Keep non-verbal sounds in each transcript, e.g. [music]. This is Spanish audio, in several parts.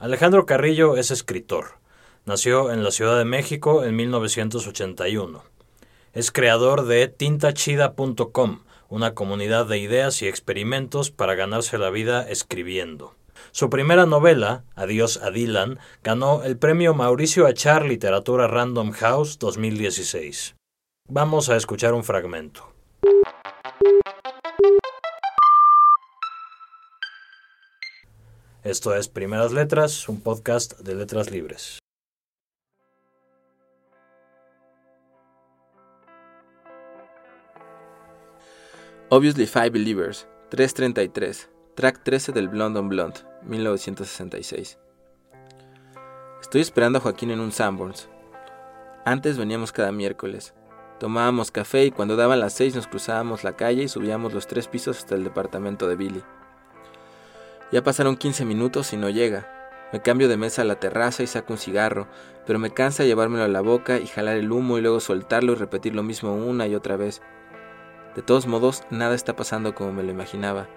Alejandro Carrillo es escritor. Nació en la Ciudad de México en 1981. Es creador de tintachida.com, una comunidad de ideas y experimentos para ganarse la vida escribiendo. Su primera novela, Adiós a Dylan, ganó el premio Mauricio Achar Literatura Random House 2016. Vamos a escuchar un fragmento. Esto es Primeras Letras, un podcast de letras libres. Obviously Five Believers, 333, track 13 del Blonde on Blonde, 1966. Estoy esperando a Joaquín en un Sanborns. Antes veníamos cada miércoles. Tomábamos café y cuando daban las seis nos cruzábamos la calle y subíamos los tres pisos hasta el departamento de Billy. Ya pasaron 15 minutos y no llega. Me cambio de mesa a la terraza y saco un cigarro, pero me cansa llevármelo a la boca y jalar el humo y luego soltarlo y repetir lo mismo una y otra vez. De todos modos, nada está pasando como me lo imaginaba.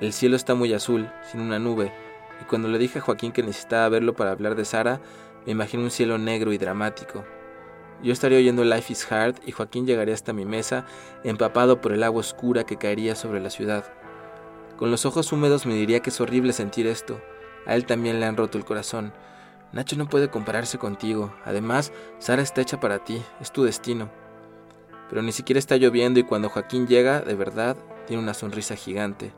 El cielo está muy azul, sin una nube, y cuando le dije a Joaquín que necesitaba verlo para hablar de Sara, me imaginé un cielo negro y dramático. Yo estaría oyendo Life is Hard y Joaquín llegaría hasta mi mesa, empapado por el agua oscura que caería sobre la ciudad. Con los ojos húmedos me diría que es horrible sentir esto. A él también le han roto el corazón. Nacho no puede compararse contigo. Además, Sara está hecha para ti. Es tu destino. Pero ni siquiera está lloviendo y cuando Joaquín llega, de verdad, tiene una sonrisa gigante.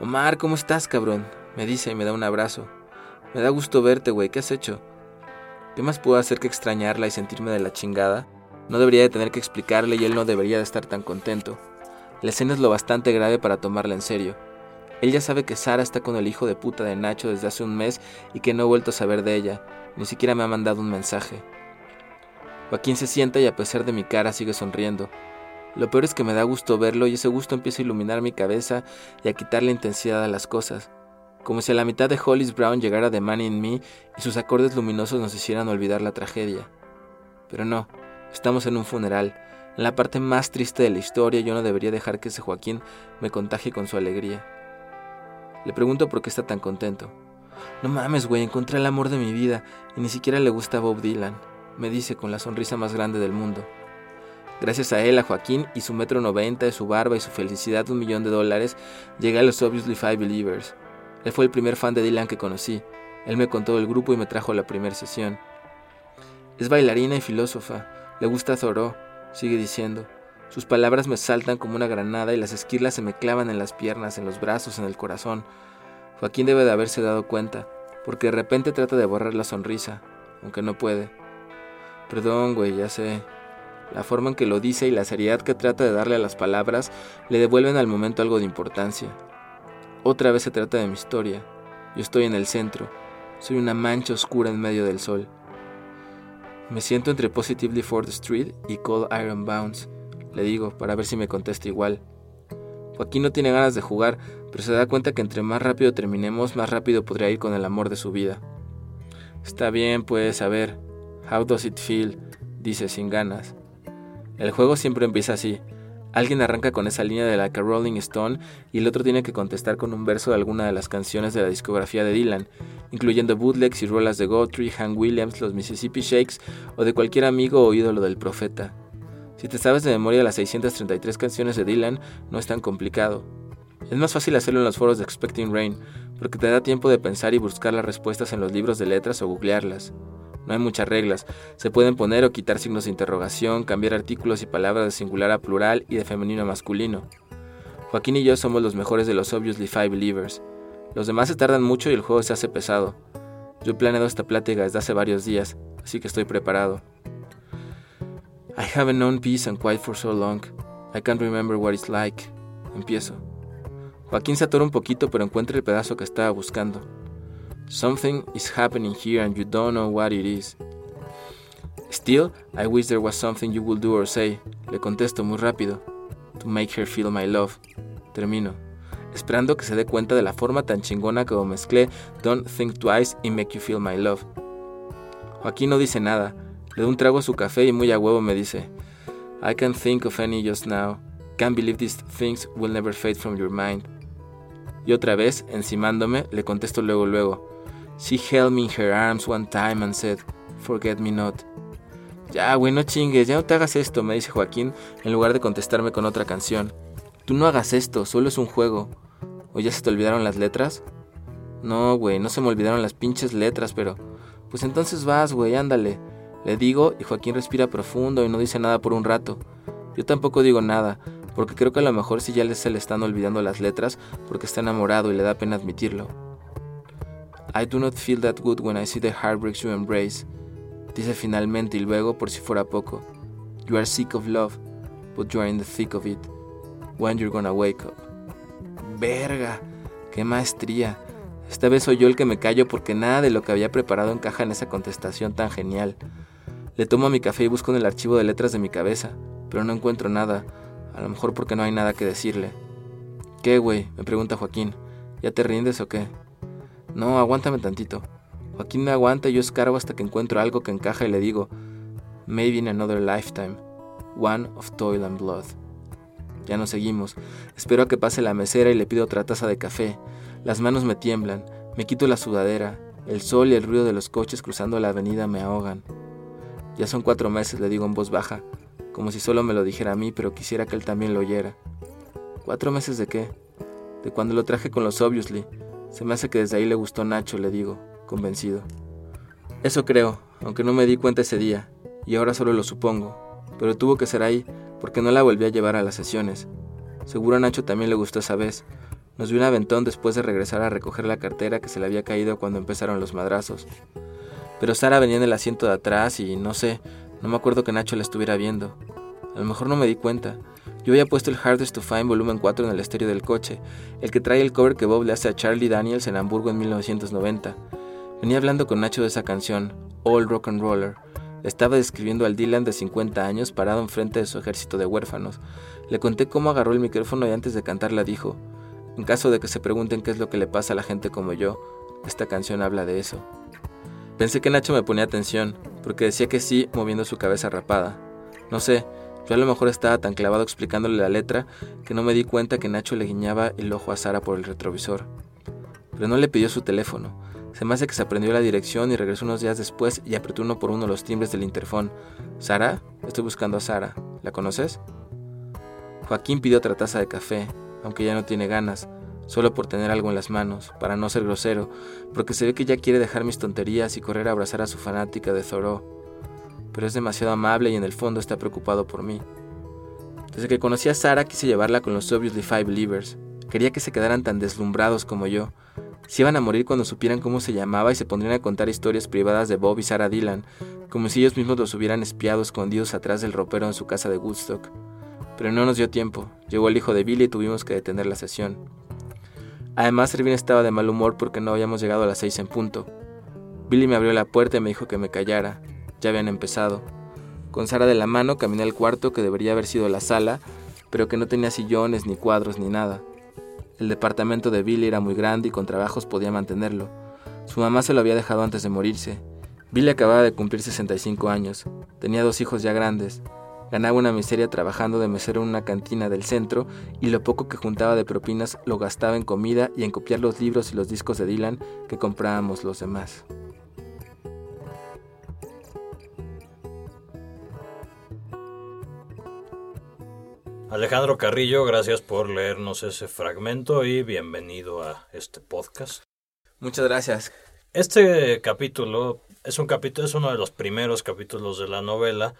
Omar, ¿cómo estás, cabrón? Me dice y me da un abrazo. Me da gusto verte, güey. ¿Qué has hecho? ¿Qué más puedo hacer que extrañarla y sentirme de la chingada? No debería de tener que explicarle y él no debería de estar tan contento. La escena es lo bastante grave para tomarla en serio. Él ya sabe que Sara está con el hijo de puta de Nacho desde hace un mes y que no he vuelto a saber de ella. Ni siquiera me ha mandado un mensaje. Joaquín se sienta y a pesar de mi cara sigue sonriendo. Lo peor es que me da gusto verlo y ese gusto empieza a iluminar mi cabeza y a quitar la intensidad a las cosas. Como si a la mitad de Hollis Brown llegara The Man in Me y sus acordes luminosos nos hicieran olvidar la tragedia. Pero no, estamos en un funeral, en la parte más triste de la historia y yo no debería dejar que ese Joaquín me contagie con su alegría. Le pregunto por qué está tan contento. No mames, güey, encontré el amor de mi vida y ni siquiera le gusta Bob Dylan, me dice con la sonrisa más grande del mundo. Gracias a él, a Joaquín y su metro noventa, su barba y su felicidad de un millón de dólares, llegué a los Obviously Five Believers. Él fue el primer fan de Dylan que conocí. Él me contó el grupo y me trajo a la primera sesión. Es bailarina y filósofa. Le gusta Thoreau, sigue diciendo. Sus palabras me saltan como una granada y las esquirlas se me clavan en las piernas, en los brazos, en el corazón. Joaquín debe de haberse dado cuenta, porque de repente trata de borrar la sonrisa, aunque no puede. Perdón, güey, ya sé. La forma en que lo dice y la seriedad que trata de darle a las palabras le devuelven al momento algo de importancia. Otra vez se trata de mi historia. Yo estoy en el centro. Soy una mancha oscura en medio del sol. Me siento entre Positively the Street y Cold Iron Bounce le digo, para ver si me contesta igual. Joaquín no tiene ganas de jugar, pero se da cuenta que entre más rápido terminemos, más rápido podría ir con el amor de su vida. Está bien, pues, a ver. How does it feel? dice sin ganas. El juego siempre empieza así. Alguien arranca con esa línea de la que Rolling Stone y el otro tiene que contestar con un verso de alguna de las canciones de la discografía de Dylan, incluyendo bootlegs y rolas de Guthrie, Hank Williams, los Mississippi Shakes o de cualquier amigo o ídolo del profeta. Si te sabes de memoria las 633 canciones de Dylan, no es tan complicado. Es más fácil hacerlo en los foros de Expecting Rain, porque te da tiempo de pensar y buscar las respuestas en los libros de letras o googlearlas. No hay muchas reglas, se pueden poner o quitar signos de interrogación, cambiar artículos y palabras de singular a plural y de femenino a masculino. Joaquín y yo somos los mejores de los Obviously Five Believers. Los demás se tardan mucho y el juego se hace pesado. Yo he planeado esta plática desde hace varios días, así que estoy preparado. I haven't known peace and quiet for so long. I can't remember what it's like. Empiezo. Joaquín se atora un poquito, pero encuentra el pedazo que estaba buscando. Something is happening here and you don't know what it is. Still, I wish there was something you would do or say. Le contesto muy rápido. To make her feel my love. Termino. Esperando que se dé cuenta de la forma tan chingona como mezclé Don't think twice y make you feel my love. Joaquín no dice nada le doy un trago a su café y muy a huevo me dice, I can't think of any just now. Can't believe these things will never fade from your mind. Y otra vez, encimándome, le contesto luego luego, She held me in her arms one time and said, Forget me not. Ya, güey, no chingues, ya no te hagas esto, me dice Joaquín, en lugar de contestarme con otra canción. Tú no hagas esto, solo es un juego. ¿O ya se te olvidaron las letras? No, güey, no se me olvidaron las pinches letras, pero... Pues entonces vas, güey, ándale. Le digo y Joaquín respira profundo y no dice nada por un rato. Yo tampoco digo nada, porque creo que a lo mejor sí ya se le están olvidando las letras porque está enamorado y le da pena admitirlo. I do not feel that good when I see the heartbreaks you embrace, dice finalmente y luego, por si fuera poco, You are sick of love, but you are in the thick of it. When you're gonna wake up. Verga, qué maestría. Esta vez soy yo el que me callo porque nada de lo que había preparado encaja en esa contestación tan genial. Le tomo mi café y busco en el archivo de letras de mi cabeza, pero no encuentro nada, a lo mejor porque no hay nada que decirle. ¿Qué, güey? me pregunta Joaquín. ¿Ya te rindes o qué? No, aguántame tantito. Joaquín me aguanta y yo escarbo hasta que encuentro algo que encaja y le digo, Maybe in another lifetime, one of toil and blood. Ya nos seguimos. Espero a que pase la mesera y le pido otra taza de café. Las manos me tiemblan, me quito la sudadera. El sol y el ruido de los coches cruzando la avenida me ahogan. Ya son cuatro meses, le digo en voz baja, como si solo me lo dijera a mí, pero quisiera que él también lo oyera. ¿Cuatro meses de qué? De cuando lo traje con los Obviously. Se me hace que desde ahí le gustó Nacho, le digo, convencido. Eso creo, aunque no me di cuenta ese día, y ahora solo lo supongo. Pero tuvo que ser ahí, porque no la volví a llevar a las sesiones. Seguro a Nacho también le gustó esa vez. Nos dio un aventón después de regresar a recoger la cartera que se le había caído cuando empezaron los madrazos. Pero Sara venía en el asiento de atrás y no sé, no me acuerdo que Nacho la estuviera viendo. A lo mejor no me di cuenta. Yo había puesto el Hardest to Find volumen 4 en el estéreo del coche, el que trae el cover que Bob le hace a Charlie Daniels en Hamburgo en 1990. Venía hablando con Nacho de esa canción, All Rock and Roller. estaba describiendo al Dylan de 50 años parado enfrente de su ejército de huérfanos. Le conté cómo agarró el micrófono y antes de cantarla dijo, en caso de que se pregunten qué es lo que le pasa a la gente como yo, esta canción habla de eso. Pensé que Nacho me ponía atención, porque decía que sí, moviendo su cabeza rapada. No sé, yo a lo mejor estaba tan clavado explicándole la letra que no me di cuenta que Nacho le guiñaba el ojo a Sara por el retrovisor. Pero no le pidió su teléfono. Se me hace que se aprendió la dirección y regresó unos días después y apretó uno por uno los timbres del interfón. ¿Sara? Estoy buscando a Sara. ¿La conoces? Joaquín pidió otra taza de café, aunque ya no tiene ganas, solo por tener algo en las manos, para no ser grosero, porque se ve que ya quiere dejar mis tonterías y correr a abrazar a su fanática de Thoreau. Pero es demasiado amable y en el fondo está preocupado por mí. Desde que conocí a Sara quise llevarla con los Obviously Five Believers. Quería que se quedaran tan deslumbrados como yo. Se iban a morir cuando supieran cómo se llamaba y se pondrían a contar historias privadas de Bob y Sarah Dylan, como si ellos mismos los hubieran espiado escondidos atrás del ropero en su casa de Woodstock pero no nos dio tiempo. Llegó el hijo de Billy y tuvimos que detener la sesión. Además, Erwin estaba de mal humor porque no habíamos llegado a las seis en punto. Billy me abrió la puerta y me dijo que me callara. Ya habían empezado. Con Sara de la mano caminé al cuarto que debería haber sido la sala, pero que no tenía sillones, ni cuadros, ni nada. El departamento de Billy era muy grande y con trabajos podía mantenerlo. Su mamá se lo había dejado antes de morirse. Billy acababa de cumplir 65 años. Tenía dos hijos ya grandes. Ganaba una miseria trabajando de mesero en una cantina del centro y lo poco que juntaba de propinas lo gastaba en comida y en copiar los libros y los discos de Dylan que comprábamos los demás. Alejandro Carrillo, gracias por leernos ese fragmento y bienvenido a este podcast. Muchas gracias. Este capítulo es un capítulo, es uno de los primeros capítulos de la novela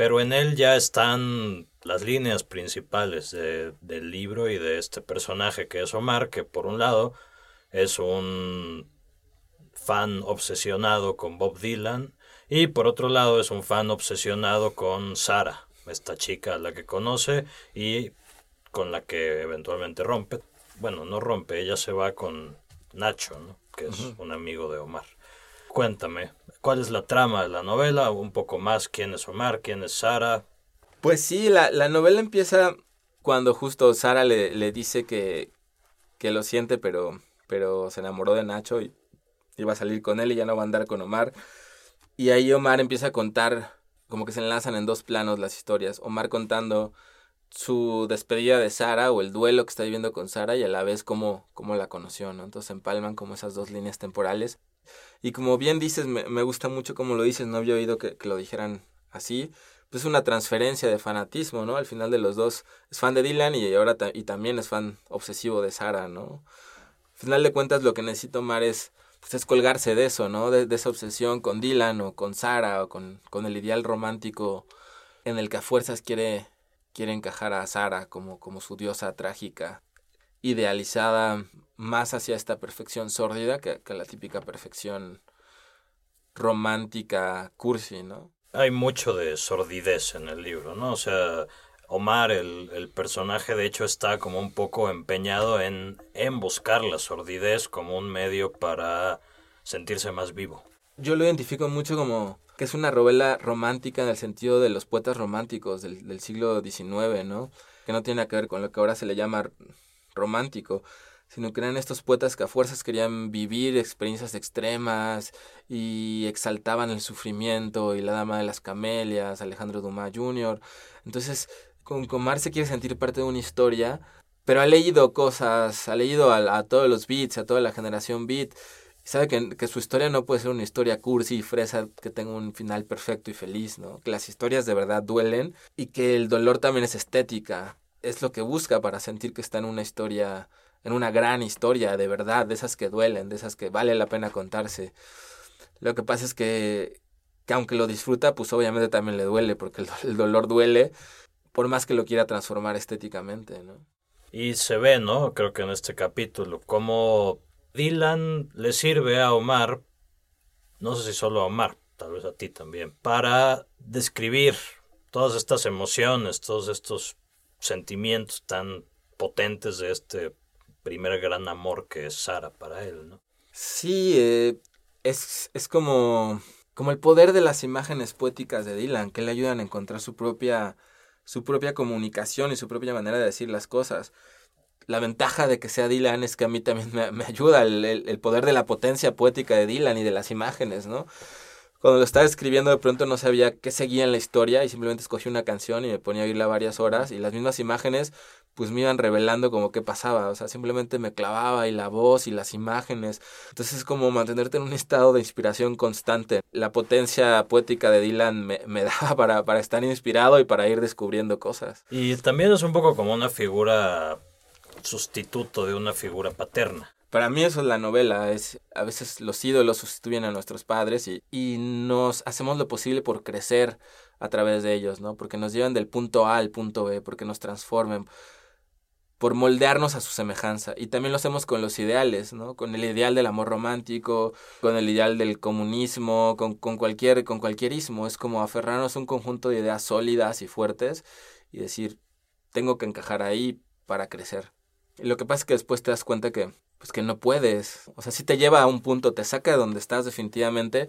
pero en él ya están las líneas principales del libro y de este personaje que es Omar, que por un lado es un fan obsesionado con Bob Dylan y por otro lado es un fan obsesionado con Sara, esta chica a la que conoce y con la que eventualmente rompe. Bueno, no rompe, ella se va con Nacho, ¿no? que es un amigo de Omar. Cuéntame, ¿cuál es la trama de la novela? Un poco más, ¿quién es Omar? ¿Quién es Sara? Pues sí, la, la novela empieza cuando justo Sara le, le dice que, que, lo siente, pero, pero se enamoró de Nacho y iba a salir con él y ya no va a andar con Omar. Y ahí Omar empieza a contar, como que se enlazan en dos planos las historias. Omar contando su despedida de Sara o el duelo que está viviendo con Sara y a la vez cómo, cómo la conoció, ¿no? Entonces empalman como esas dos líneas temporales Y como bien dices, me, me gusta mucho como lo dices, no había oído que, lo dijeran así, pues una transferencia de fanatismo, ¿no? Al final de los dos es fan de Dylan y ahora y también es fan obsesivo de Sara, ¿no? Al final de cuentas lo que necesito Omar es, pues es colgarse de eso, ¿no? De, esa obsesión con Dylan o con Sara o con, con el ideal romántico en el que a fuerzas quiere, quiere encajar a Sara como, como su diosa trágica, idealizada más hacia esta perfección sórdida que, que la típica perfección romántica cursi, ¿no? Hay mucho de sordidez en el libro, ¿no? O sea, Omar, el, el, personaje, de hecho, está como un poco empeñado en, en buscar la sordidez como un medio para sentirse más vivo. Yo lo identifico mucho como que es una novela romántica en el sentido de los poetas románticos del, del siglo XIX, ¿no? Que no tiene que ver con lo que ahora se le llama romántico, sino que eran estos poetas que a fuerzas querían vivir experiencias extremas y exaltaban el sufrimiento y la dama de las camelias, Alejandro Dumas Jr. Entonces, con Comar se quiere sentir parte de una historia, pero ha leído cosas, ha leído a, todos los beats, a toda la generación beat, y sabe que, que, su historia no puede ser una historia cursi y fresa que tenga un final perfecto y feliz, ¿no? Que las historias de verdad duelen y que el dolor también es estética, es lo que busca para sentir que está en una historia en una gran historia de verdad, de esas que duelen, de esas que vale la pena contarse. Lo que pasa es que, que aunque lo disfruta, pues obviamente también le duele, porque el, dolor duele, por más que lo quiera transformar estéticamente, ¿no? Y se ve, ¿no? Creo que en este capítulo, cómo Dylan le sirve a Omar, no sé si solo a Omar, tal vez a ti también, para describir todas estas emociones, todos estos sentimientos tan potentes de este primer gran amor que es Sara para él, ¿no? Sí, eh, es, es como, como el poder de las imágenes poéticas de Dylan, que le ayudan a encontrar su propia, su propia comunicación y su propia manera de decir las cosas. La ventaja de que sea Dylan es que a mí también me, ayuda el, el, el poder de la potencia poética de Dylan y de las imágenes, ¿no? cuando lo estaba escribiendo de pronto no sabía qué seguía en la historia y simplemente escogí una canción y me ponía a oírla varias horas y las mismas imágenes pues me iban revelando como qué pasaba, o sea, simplemente me clavaba y la voz y las imágenes. Entonces es como mantenerte en un estado de inspiración constante. La potencia poética de Dylan me, me [laughs] daba para, para estar inspirado y para ir descubriendo cosas. Y también es un poco como una figura sustituto de una figura paterna. Para mí eso es la novela, es a veces los ídolos sustituyen a nuestros padres y, y nos hacemos lo posible por crecer a través de ellos, ¿no? Porque nos llevan del punto A al punto B, porque nos transformen, por moldearnos a su semejanza. Y también lo hacemos con los ideales, ¿no? Con el ideal del amor romántico, con el ideal del comunismo, con, con cualquier, con ismo. Es como aferrarnos a un conjunto de ideas sólidas y fuertes y decir, tengo que encajar ahí para crecer. Y lo que pasa es que después te das cuenta que pues que no puedes. O sea, sí te lleva a un punto, te saca de donde estás definitivamente,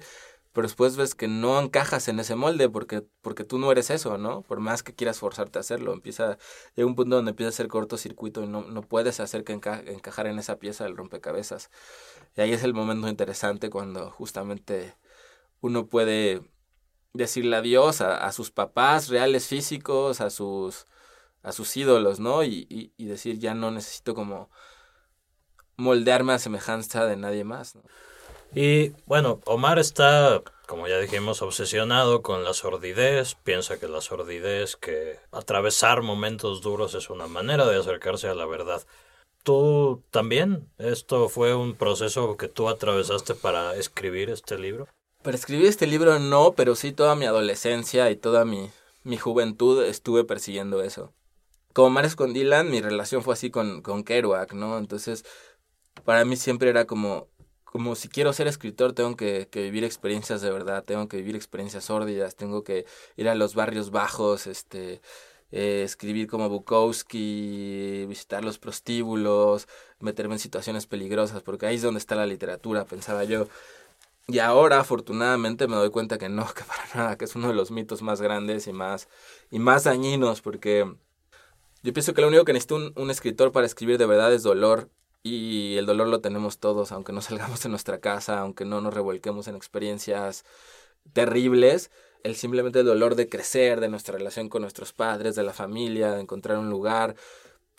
pero después ves que no encajas en ese molde porque, porque tú no eres eso, ¿no? Por más que quieras forzarte a hacerlo, empieza, llega un punto donde empieza a ser cortocircuito y no, no puedes hacer que enca encajar en esa pieza del rompecabezas. Y ahí es el momento interesante cuando justamente uno puede decirle adiós a, a sus papás reales físicos, a sus, a sus ídolos, ¿no? Y, y, y decir, ya no necesito como moldearme a semejanza de nadie más. ¿no? Y bueno, Omar está, como ya dijimos, obsesionado con la sordidez, piensa que la sordidez, que atravesar momentos duros es una manera de acercarse a la verdad. ¿Tú también? ¿Esto fue un proceso que tú atravesaste para escribir este libro? Para escribir este libro no, pero sí toda mi adolescencia y toda mi, mi juventud estuve persiguiendo eso. Como Mares con Dylan, mi relación fue así con, con Kerouac, ¿no? Entonces, para mí siempre era como, como si quiero ser escritor tengo que, vivir experiencias de verdad, tengo que vivir experiencias sórdidas, tengo que ir a los barrios bajos, este, eh, escribir como Bukowski, visitar los prostíbulos, meterme en situaciones peligrosas, porque ahí es donde está la literatura, pensaba yo. Y ahora, afortunadamente, me doy cuenta que no, [laughs] que para nada, que es uno de los mitos más grandes y más, y más dañinos, porque yo pienso que lo único que necesita un escritor para escribir de verdad es dolor y el dolor lo tenemos todos, aunque no salgamos de nuestra casa, aunque no nos revolquemos en experiencias terribles, el simplemente el dolor de crecer, de nuestra relación con nuestros padres, de la familia, de encontrar un lugar,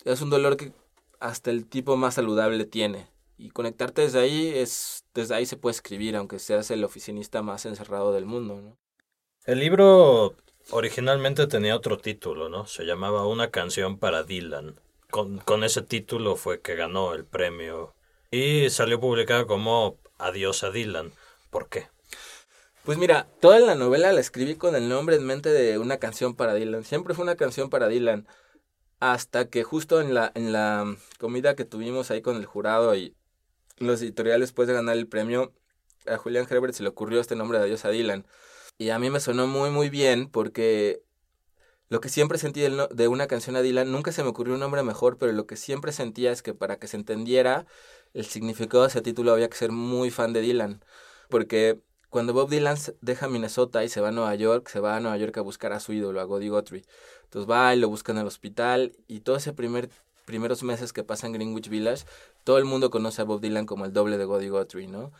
es un dolor que hasta el tipo más saludable tiene. Y conectarte desde ahí es desde ahí se puede escribir, aunque seas el oficinista más encerrado del mundo. El libro originalmente tenía otro título, ¿no? Se llamaba Una canción para Dylan. Con, ese título fue que ganó el premio. Y salió publicado como Adiós a Dylan. ¿Por qué? Pues mira, toda la novela la escribí con el nombre en mente de una canción para Dylan. Siempre fue una canción para Dylan. Hasta que justo en la, en la comida que tuvimos ahí con el jurado y los editoriales después de ganar el premio, a Julian Herbert se le ocurrió este nombre de Adiós a Dylan. Y a mí me sonó muy, muy bien porque lo que siempre sentí de una canción a Dylan, nunca se me ocurrió un nombre mejor, pero lo que siempre sentía es que para que se entendiera el significado de ese título había que ser muy fan de Dylan. Porque cuando Bob Dylan deja Minnesota y se va a Nueva York, se va a Nueva York a buscar a su ídolo, a Goody Guthrie. Entonces va y lo busca en el hospital y todo ese primer primeros meses que pasa en Greenwich Village, todo el mundo conoce a Bob Dylan como el doble de Goody Guthrie, ¿no?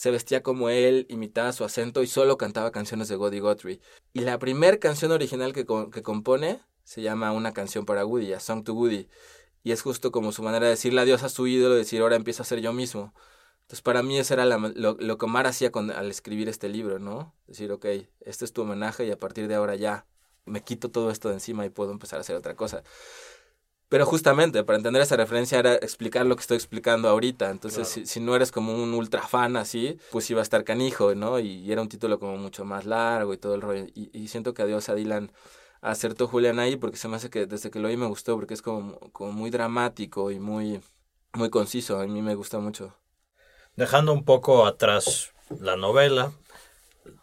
Se vestía como él, imitaba su acento y solo cantaba canciones de Goody Guthrie. Y la primera canción original que, que compone se llama Una canción para Woody, a Song to Woody. Y es justo como su manera de decirle adiós a su ídolo, decir ahora empiezo a ser yo mismo. Entonces, para mí eso era lo, que Omar hacía al escribir este libro, ¿no? Decir, ok, este es tu homenaje y a partir de ahora ya me quito todo esto de encima y puedo empezar a hacer otra cosa. Pero justamente, para entender esa referencia era explicar lo que estoy explicando ahorita. Entonces, si, si, no eres como un ultra fan así, pues iba a estar canijo, ¿no? Y, era un título como mucho más largo y todo el rollo. Y, y siento que adiós a Dylan acertó Julián ahí porque se me hace que desde que lo oí me gustó porque es como, como muy dramático y muy, muy conciso. A mí me gusta mucho. Dejando un poco atrás la novela,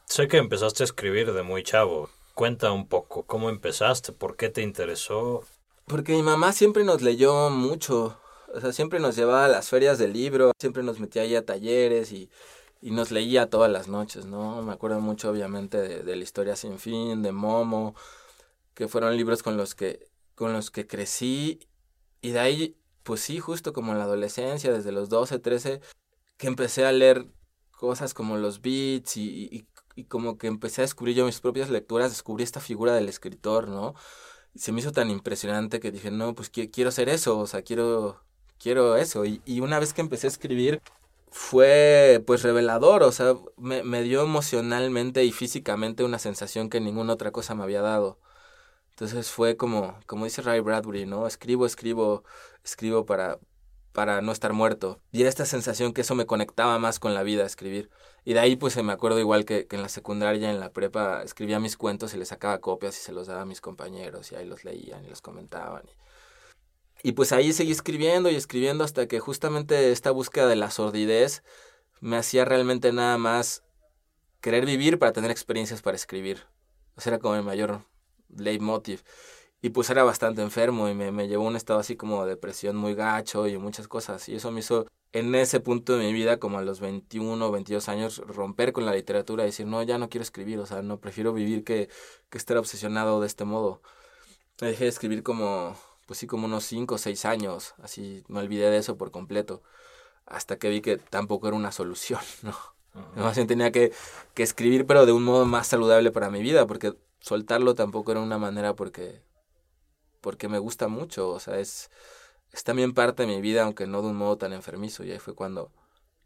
sé que empezaste a escribir de muy chavo. Cuenta un poco, ¿cómo empezaste? ¿Por qué te interesó? Porque mi mamá siempre nos leyó mucho. O sea, siempre nos llevaba a las ferias del libro, siempre nos metía ahí a talleres y, nos leía todas las noches, ¿no? Me acuerdo mucho, obviamente, de, de, La historia sin fin, de Momo, que fueron libros con los que, con los que crecí. Y de ahí, pues sí, justo como en la adolescencia, desde los 12, 13, que empecé a leer cosas como los beats y, y, como que empecé a descubrir yo mis propias lecturas, descubrí esta figura del escritor, ¿no? Se me hizo tan impresionante que dije, no, pues quiero ser eso, o sea, quiero, quiero eso. Y, y una vez que empecé a escribir, fue pues revelador, o sea, me, me dio emocionalmente y físicamente una sensación que ninguna otra cosa me había dado. Entonces fue como, como dice Ray Bradbury, ¿no? Escribo, escribo, escribo para, para no estar muerto. Y era esta sensación que eso me conectaba más con la vida, escribir. Y de ahí pues me acuerdo igual que, en la secundaria, en la prepa, escribía mis cuentos y les sacaba copias y se los daba a mis compañeros y ahí los leían y los comentaban. Y, pues ahí seguí escribiendo y escribiendo hasta que justamente esta búsqueda de la sordidez me hacía realmente nada más querer vivir para tener experiencias para escribir. O era como el mayor leitmotiv y pues era bastante enfermo y me, me llevó a un estado así como de depresión muy gacho y muchas cosas. Y eso me hizo en ese punto de mi vida, como a los 21 o 22 años, romper con la literatura y decir, no, ya no quiero escribir, o sea, no, prefiero vivir que, que estar obsesionado de este modo. Me dejé de escribir como, pues sí, como unos 5 o 6 años, así me olvidé de eso por completo, hasta que vi que tampoco era una solución, [laughs] ¿no? Más bien tenía que, que escribir, pero de un modo más saludable para mi vida, porque soltarlo tampoco era una manera porque porque me gusta mucho, o sea, es, es también parte de mi vida, aunque no de un modo tan enfermizo, y ahí fue cuando,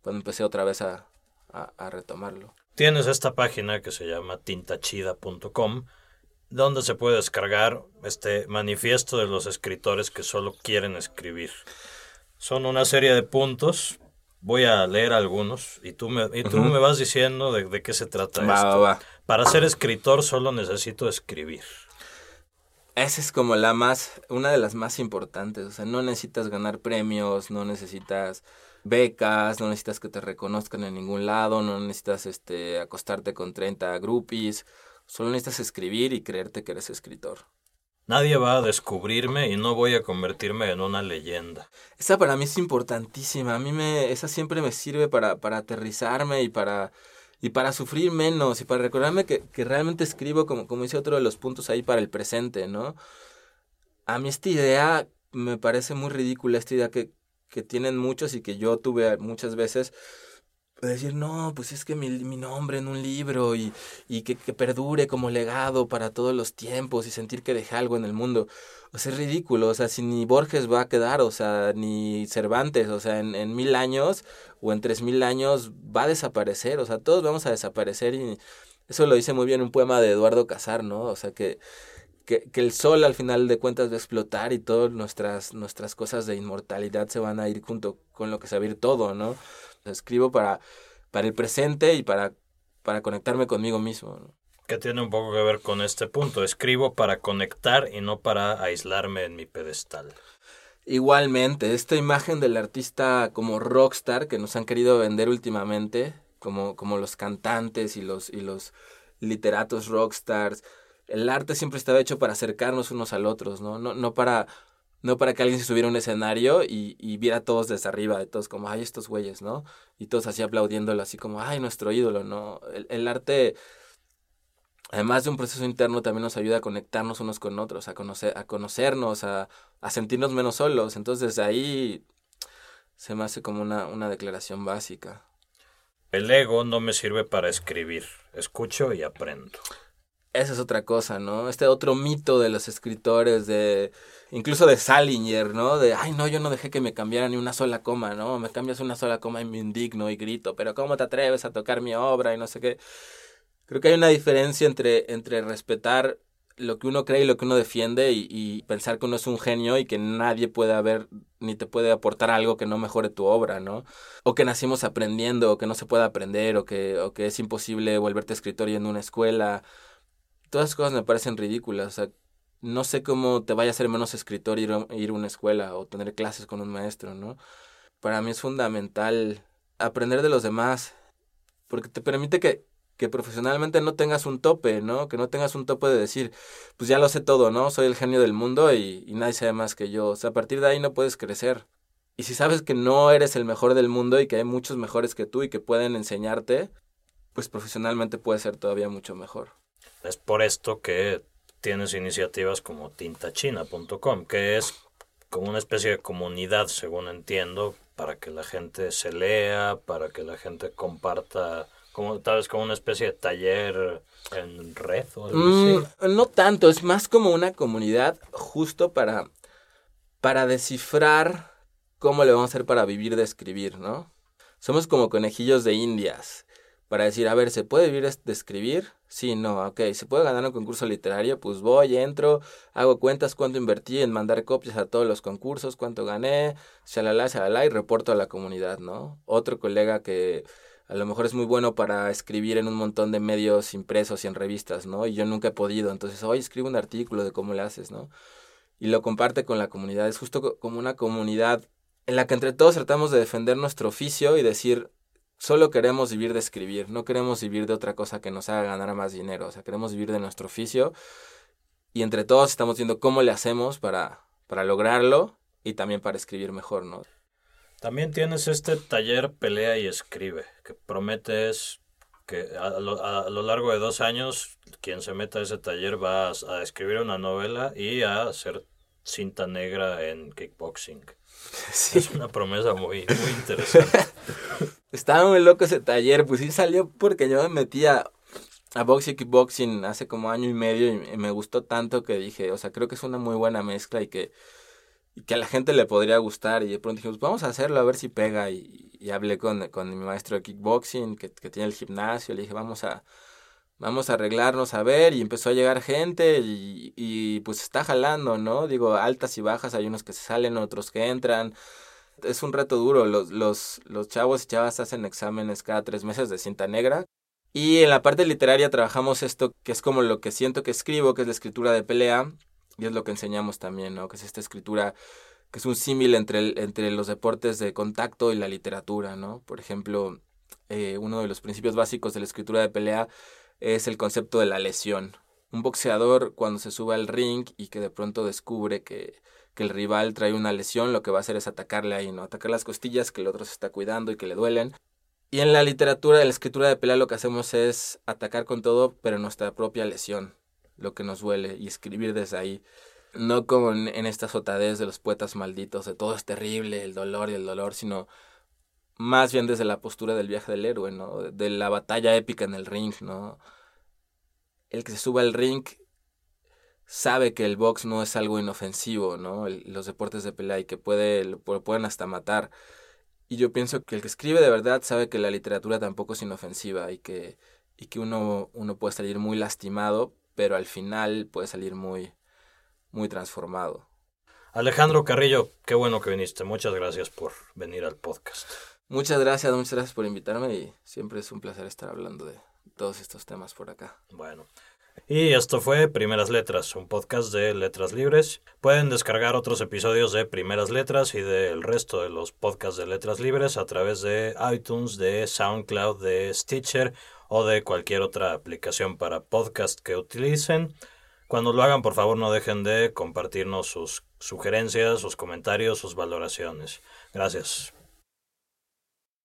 cuando empecé otra vez a, a, retomarlo. Tienes esta página que se llama tintachida.com, donde se puede descargar este manifiesto de los escritores que solo quieren escribir. Son una serie de puntos. Voy a leer algunos y tú me, y tú me vas diciendo de, de, qué se trata esto. Para ser escritor solo necesito escribir. Esa es como la más, una de las más importantes. O sea, no necesitas ganar premios, no necesitas becas, no necesitas que te reconozcan en ningún lado, no necesitas este acostarte con 30 groupies, solo necesitas escribir y creerte que eres escritor. Nadie va a descubrirme y no voy a convertirme en una leyenda. Esa para mí es importantísima. A mí me, esa siempre me sirve para, para aterrizarme y para y para sufrir menos y para recordarme que, que realmente escribo, como, como dice otro de los puntos ahí, para el presente, ¿no? A mí esta idea me parece muy ridícula, esta idea que, que tienen muchos y que yo tuve muchas veces, decir, no, pues es que mi, mi nombre en un libro y, y que, que, perdure como legado para todos los tiempos y sentir que dejé algo en el mundo. O sea, es ridículo, o sea, si ni Borges va a quedar, o sea, ni Cervantes, o sea, en, en mil años o en tres mil años va a desaparecer, o sea, todos vamos a desaparecer y eso lo dice muy bien un poema de Eduardo Casar, ¿no? O sea, que, que, que el sol al final de cuentas va a explotar y todas nuestras, nuestras cosas de inmortalidad se van a ir junto con lo que se va a todo, ¿no? Escribo para, para el presente y para, para conectarme conmigo mismo. ¿no? Que tiene un poco que ver con este punto. Escribo para conectar y no para aislarme en mi pedestal. Igualmente, esta imagen del artista como rockstar que nos han querido vender últimamente, como, como los cantantes y los, y los literatos rockstars, el arte siempre estaba hecho para acercarnos unos al otros, ¿no? No, no para no para que alguien se subiera a un escenario y, y viera a todos desde arriba, de todos como, ay, estos güeyes, ¿no? Y todos así aplaudiéndolo, así como, ay, nuestro ídolo, ¿no? El, el, arte, además de un proceso interno, también nos ayuda a conectarnos unos con otros, a, conocer, a conocernos, a, a sentirnos menos solos. Entonces, ahí se me hace como una, una declaración básica. El ego no me sirve para escribir, escucho y aprendo. Esa es otra cosa, ¿no? Este otro mito de los escritores, de incluso de Salinger, ¿no? De, ay, no, yo no dejé que me cambiara ni una sola coma, ¿no? Me cambias una sola coma y me indigno y grito, pero ¿cómo te atreves a tocar mi obra y no sé qué? Creo que hay una diferencia entre, entre respetar lo que uno cree y lo que uno defiende y, y pensar que uno es un genio y que nadie puede haber ni te puede aportar algo que no mejore tu obra, ¿no? O que nacimos aprendiendo, o que no se puede aprender, o que, o que es imposible volverte escritor y en una escuela todas esas cosas me parecen ridículas. O sea, no sé cómo te vaya a ser menos escritor ir a, ir una escuela o tener clases con un maestro, ¿no? Para mí es fundamental aprender de los demás, porque te permite que, que profesionalmente no tengas un tope, ¿no? Que no tengas un tope de decir, pues ya lo sé todo, ¿no? Soy el genio del mundo y, y nadie sabe más que yo. O sea, a partir de ahí no puedes crecer. Y si sabes que no eres el mejor del mundo y que hay muchos mejores que tú y que pueden enseñarte, pues profesionalmente puedes ser todavía mucho mejor. Es por esto que tienes iniciativas como tintachina.com, que es como una especie de comunidad, según entiendo, para que la gente se lea, para que la gente comparta, como tal vez como una especie de taller en red o algo mm, así. No tanto, es más como una comunidad justo para, para descifrar cómo le vamos a hacer para vivir de escribir, ¿no? Somos como conejillos de indias para decir, a ver, ¿se puede vivir de escribir? Sí, no, ok, ¿se puede ganar un concurso literario? Pues voy, entro, hago cuentas cuánto invertí en mandar copias a todos los concursos, cuánto gané, shalala, shalala, y reporto a la comunidad, ¿no? Otro colega que a lo mejor es muy bueno para escribir en un montón de medios impresos y en revistas, ¿no? Y yo nunca he podido, entonces, oye, escribo un artículo de cómo le haces, ¿no? Y lo comparte con la comunidad, es justo como una comunidad en la que entre todos tratamos de defender nuestro oficio y decir, solo queremos vivir de escribir, no queremos vivir de otra cosa que nos haga ganar más dinero, o sea, queremos vivir de nuestro oficio y entre todos estamos viendo cómo le hacemos para, para lograrlo y también para escribir mejor, ¿no? También tienes este taller Pelea y Escribe, que prometes que a lo, a lo largo de dos años quien se meta a ese taller va a, a escribir una novela y a hacer cinta negra en kickboxing. [laughs] Sí. Es una promesa muy, muy interesante. [laughs] Estaba muy loco ese taller, pues sí salió porque yo me metí a, box y kickboxing hace como año y medio y, me gustó tanto que dije, o sea, creo que es una muy buena mezcla y que, y que a la gente le podría gustar. Y de pronto dijimos, vamos a hacerlo a ver si pega. Y, y hablé con, con mi maestro de kickboxing que, que tiene el gimnasio. Le dije, vamos a, vamos a arreglarnos a ver. Y empezó a llegar gente y, y pues está jalando, ¿no? Digo, altas y bajas, hay unos que se salen, otros que entran es un reto duro. Los, los, los chavos y chavas hacen exámenes cada tres meses de cinta negra. Y en la parte literaria trabajamos esto que es como lo que siento que escribo, que es la escritura de pelea. Y es lo que enseñamos también, ¿no? Que es esta escritura que es un símil entre, entre los deportes de contacto y la literatura, ¿no? Por ejemplo, eh, uno de los principios básicos de la escritura de pelea es el concepto de la lesión. Un boxeador cuando se sube al ring y que de pronto descubre que que el rival trae una lesión, lo que va a hacer es atacarle ahí, ¿no? Atacar las costillas que el otro se está cuidando y que le duelen. Y en la literatura, en la escritura de pelea, lo que hacemos es atacar con todo, pero nuestra propia lesión, lo que nos duele, y escribir desde ahí. No como en, en esta sotadez de los poetas malditos, de todo es terrible, el dolor y el dolor, sino más bien desde la postura del viaje del héroe, ¿no? De la batalla épica en el ring, ¿no? El que se suba al ring sabe que el box no es algo inofensivo, ¿no? los deportes de pelea y que puede, lo pueden hasta matar. Y yo pienso que el que escribe de verdad sabe que la literatura tampoco es inofensiva y que, y que uno, uno puede salir muy lastimado, pero al final puede salir muy, muy transformado. Alejandro Carrillo, qué bueno que viniste. Muchas gracias por venir al podcast. Muchas gracias, muchas gracias por invitarme y siempre es un placer estar hablando de todos estos temas por acá. Bueno. Y esto fue Primeras Letras, un podcast de Letras Libres. Pueden descargar otros episodios de Primeras Letras y del resto de los podcasts de Letras Libres a través de iTunes, de SoundCloud, de Stitcher o de cualquier otra aplicación para podcast que utilicen. Cuando lo hagan, por favor, no dejen de compartirnos sus sugerencias, sus comentarios, sus valoraciones. Gracias.